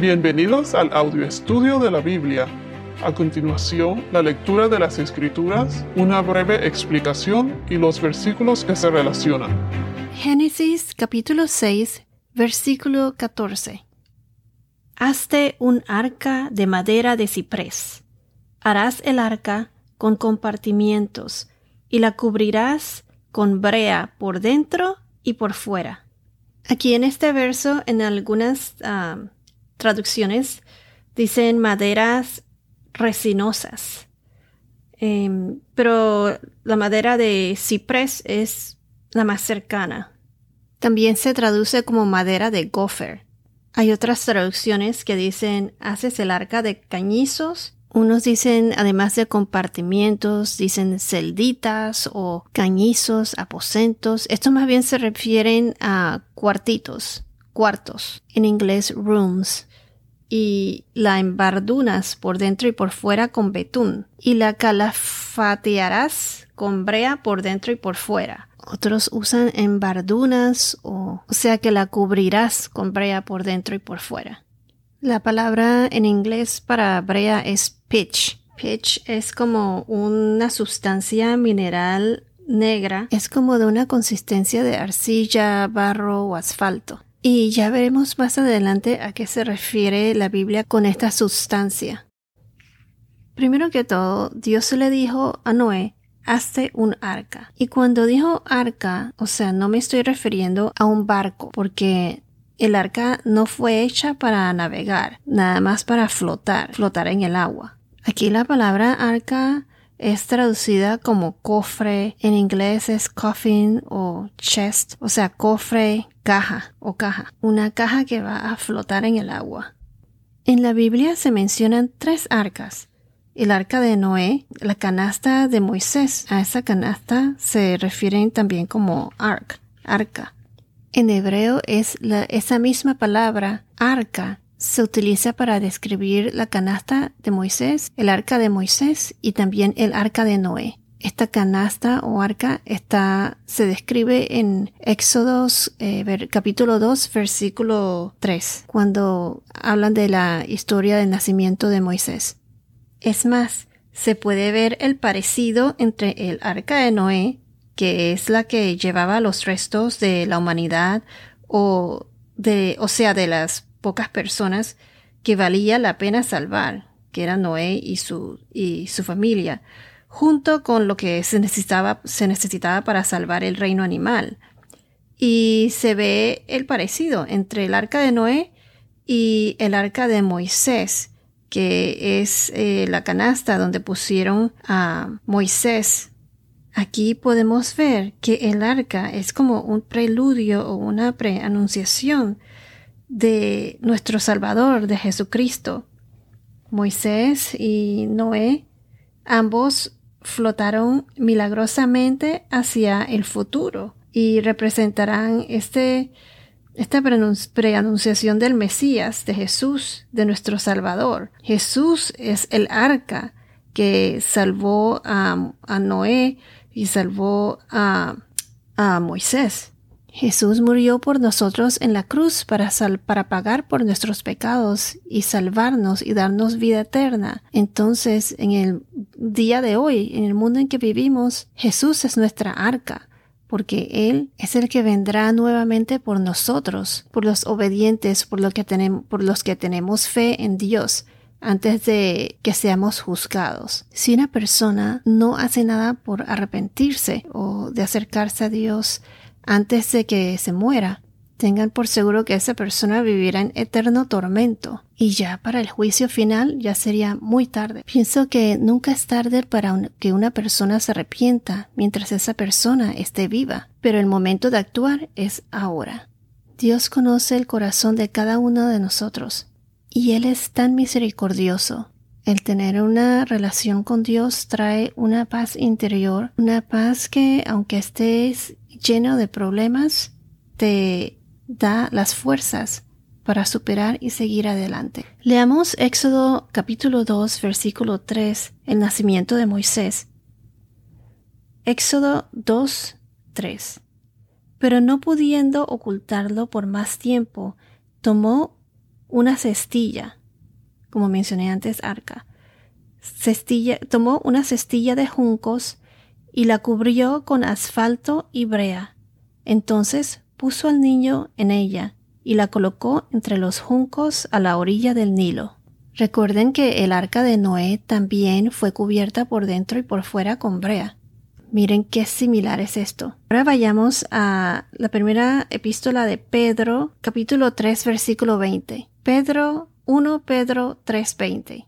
Bienvenidos al audio estudio de la Biblia. A continuación, la lectura de las Escrituras, una breve explicación y los versículos que se relacionan. Génesis capítulo 6, versículo 14. Hazte un arca de madera de ciprés. Harás el arca con compartimientos y la cubrirás con brea por dentro y por fuera. Aquí en este verso, en algunas ah, traducciones dicen maderas resinosas. Em, pero la madera de ciprés es la más cercana. También se traduce como madera de gopher. Hay otras traducciones que dicen haces el arca de cañizos. Unos dicen, además de compartimientos, dicen celditas o cañizos, aposentos. Esto más bien se refieren a cuartitos, cuartos. En inglés, rooms y la embardunas por dentro y por fuera con betún, y la calafatearás con brea por dentro y por fuera. Otros usan embardunas o, o sea que la cubrirás con brea por dentro y por fuera. La palabra en inglés para brea es pitch. Pitch es como una sustancia mineral negra, es como de una consistencia de arcilla, barro o asfalto. Y ya veremos más adelante a qué se refiere la Biblia con esta sustancia. Primero que todo, Dios le dijo a Noé, hazte un arca. Y cuando dijo arca, o sea, no me estoy refiriendo a un barco, porque el arca no fue hecha para navegar, nada más para flotar, flotar en el agua. Aquí la palabra arca es traducida como cofre, en inglés es coffin o chest, o sea, cofre, caja o caja, una caja que va a flotar en el agua. En la Biblia se mencionan tres arcas. El arca de Noé, la canasta de Moisés. A esa canasta se refieren también como ark, arca. En hebreo es esa misma palabra, arca, se utiliza para describir la canasta de Moisés, el arca de Moisés y también el arca de Noé. Esta canasta o arca está, se describe en Éxodos eh, capítulo 2 versículo 3 cuando hablan de la historia del nacimiento de Moisés. Es más, se puede ver el parecido entre el arca de Noé, que es la que llevaba los restos de la humanidad o de, o sea, de las pocas personas que valía la pena salvar, que eran Noé y su, y su familia, junto con lo que se necesitaba, se necesitaba para salvar el reino animal. Y se ve el parecido entre el arca de Noé y el arca de Moisés, que es eh, la canasta donde pusieron a Moisés. Aquí podemos ver que el arca es como un preludio o una preanunciación de nuestro Salvador, de Jesucristo. Moisés y Noé, ambos flotaron milagrosamente hacia el futuro y representarán este, esta preanunciación del Mesías, de Jesús, de nuestro Salvador. Jesús es el arca que salvó a, a Noé y salvó a, a Moisés. Jesús murió por nosotros en la cruz para, para pagar por nuestros pecados y salvarnos y darnos vida eterna. Entonces, en el día de hoy, en el mundo en que vivimos, Jesús es nuestra arca, porque Él es el que vendrá nuevamente por nosotros, por los obedientes, por los que tenemos fe en Dios antes de que seamos juzgados. Si una persona no hace nada por arrepentirse o de acercarse a Dios, antes de que se muera, tengan por seguro que esa persona vivirá en eterno tormento y ya para el juicio final ya sería muy tarde. Pienso que nunca es tarde para que una persona se arrepienta mientras esa persona esté viva, pero el momento de actuar es ahora. Dios conoce el corazón de cada uno de nosotros y Él es tan misericordioso. El tener una relación con Dios trae una paz interior, una paz que aunque estés lleno de problemas te da las fuerzas para superar y seguir adelante. Leamos Éxodo capítulo 2 versículo 3, el nacimiento de Moisés. Éxodo 2, 3. Pero no pudiendo ocultarlo por más tiempo, tomó una cestilla, como mencioné antes, arca. Cestilla, tomó una cestilla de juncos y la cubrió con asfalto y brea. Entonces puso al niño en ella y la colocó entre los juncos a la orilla del Nilo. Recuerden que el arca de Noé también fue cubierta por dentro y por fuera con brea. Miren qué similar es esto. Ahora vayamos a la primera epístola de Pedro, capítulo 3, versículo 20. Pedro 1 Pedro 3:20.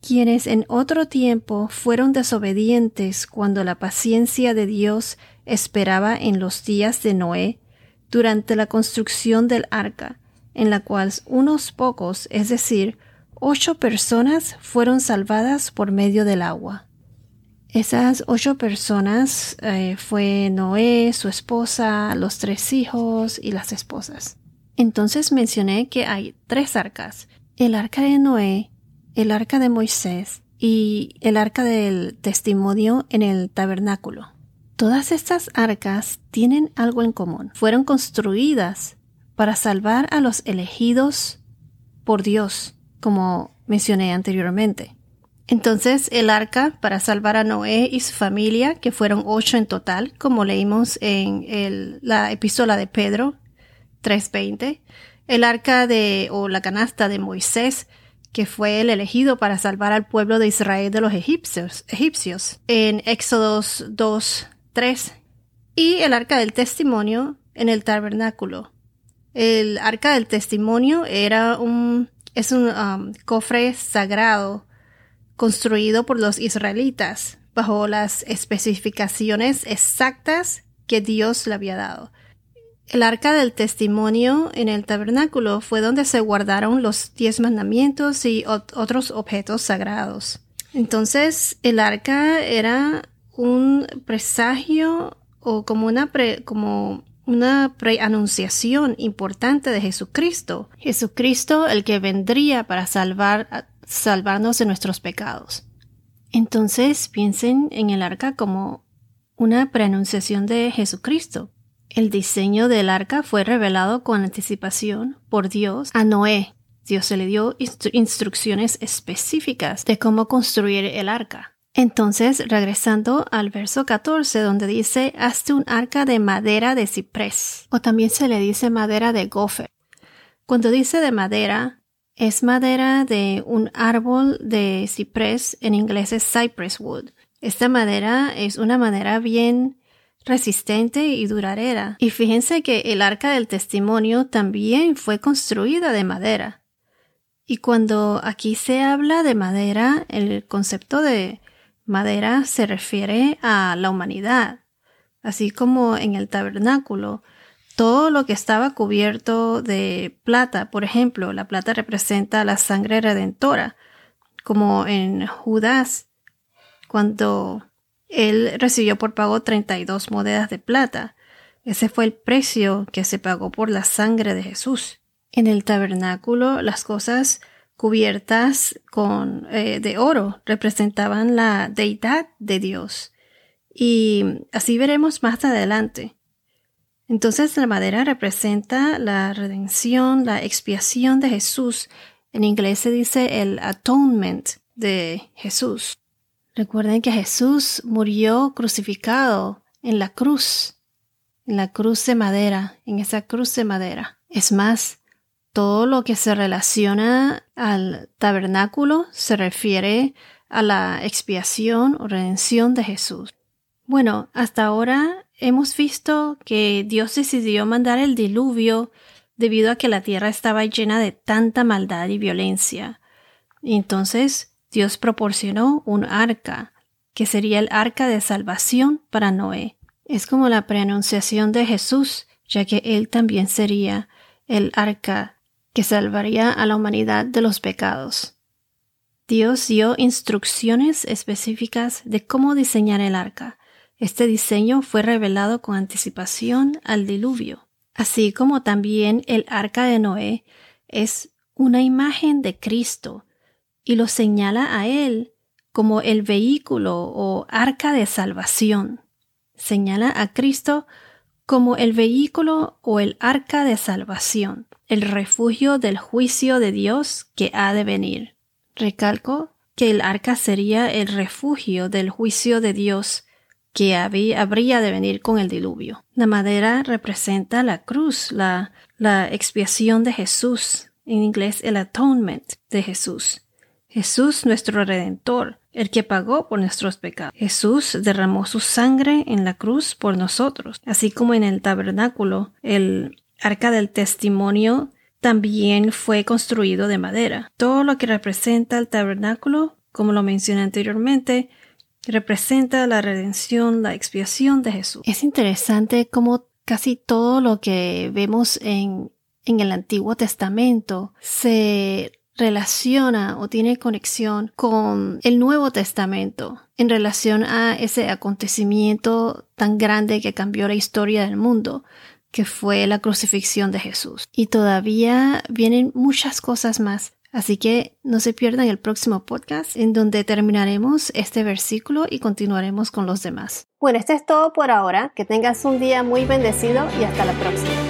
Quienes en otro tiempo fueron desobedientes cuando la paciencia de Dios esperaba en los días de Noé, durante la construcción del arca, en la cual unos pocos, es decir, ocho personas fueron salvadas por medio del agua. Esas ocho personas eh, fue Noé, su esposa, los tres hijos y las esposas. Entonces mencioné que hay tres arcas, el arca de Noé, el arca de Moisés y el arca del testimonio en el tabernáculo. Todas estas arcas tienen algo en común. Fueron construidas para salvar a los elegidos por Dios, como mencioné anteriormente. Entonces el arca para salvar a Noé y su familia, que fueron ocho en total, como leímos en la epístola de Pedro 3.20, el arca de o la canasta de Moisés, que fue el elegido para salvar al pueblo de Israel de los egipcios, egipcios en Éxodos 2.3, y el arca del testimonio en el tabernáculo. El arca del testimonio era un, es un um, cofre sagrado construido por los israelitas bajo las especificaciones exactas que Dios le había dado. El arca del testimonio en el tabernáculo fue donde se guardaron los diez mandamientos y otros objetos sagrados. Entonces, el arca era un presagio o como una, como una preanunciación importante de Jesucristo. Jesucristo el que vendría para salvar salvarnos de nuestros pecados. Entonces piensen en el arca como una preanunciación de Jesucristo. El diseño del arca fue revelado con anticipación por Dios a Noé. Dios se le dio instrucciones específicas de cómo construir el arca. Entonces, regresando al verso 14, donde dice, hazte un arca de madera de ciprés, o también se le dice madera de gofer. Cuando dice de madera, es madera de un árbol de ciprés, en inglés es cypress wood. Esta madera es una madera bien resistente y duradera. Y fíjense que el arca del testimonio también fue construida de madera. Y cuando aquí se habla de madera, el concepto de madera se refiere a la humanidad, así como en el tabernáculo todo lo que estaba cubierto de plata, por ejemplo, la plata representa la sangre redentora, como en Judas, cuando él recibió por pago 32 monedas de plata. Ese fue el precio que se pagó por la sangre de Jesús. En el tabernáculo, las cosas cubiertas con eh, de oro representaban la deidad de Dios. Y así veremos más adelante. Entonces la madera representa la redención, la expiación de Jesús. En inglés se dice el atonement de Jesús. Recuerden que Jesús murió crucificado en la cruz, en la cruz de madera, en esa cruz de madera. Es más, todo lo que se relaciona al tabernáculo se refiere a la expiación o redención de Jesús. Bueno, hasta ahora hemos visto que Dios decidió mandar el diluvio debido a que la tierra estaba llena de tanta maldad y violencia. Entonces Dios proporcionó un arca, que sería el arca de salvación para Noé. Es como la preanunciación de Jesús, ya que él también sería el arca que salvaría a la humanidad de los pecados. Dios dio instrucciones específicas de cómo diseñar el arca, este diseño fue revelado con anticipación al diluvio, así como también el arca de Noé es una imagen de Cristo y lo señala a él como el vehículo o arca de salvación. Señala a Cristo como el vehículo o el arca de salvación, el refugio del juicio de Dios que ha de venir. Recalco que el arca sería el refugio del juicio de Dios que habría de venir con el diluvio. La madera representa la cruz, la, la expiación de Jesús, en inglés el atonement de Jesús. Jesús nuestro Redentor, el que pagó por nuestros pecados. Jesús derramó su sangre en la cruz por nosotros, así como en el tabernáculo, el arca del testimonio también fue construido de madera. Todo lo que representa el tabernáculo, como lo mencioné anteriormente, representa la redención, la expiación de Jesús. Es interesante cómo casi todo lo que vemos en, en el Antiguo Testamento se relaciona o tiene conexión con el Nuevo Testamento en relación a ese acontecimiento tan grande que cambió la historia del mundo, que fue la crucifixión de Jesús. Y todavía vienen muchas cosas más Así que no se pierdan el próximo podcast en donde terminaremos este versículo y continuaremos con los demás. Bueno, esto es todo por ahora. Que tengas un día muy bendecido y hasta la próxima.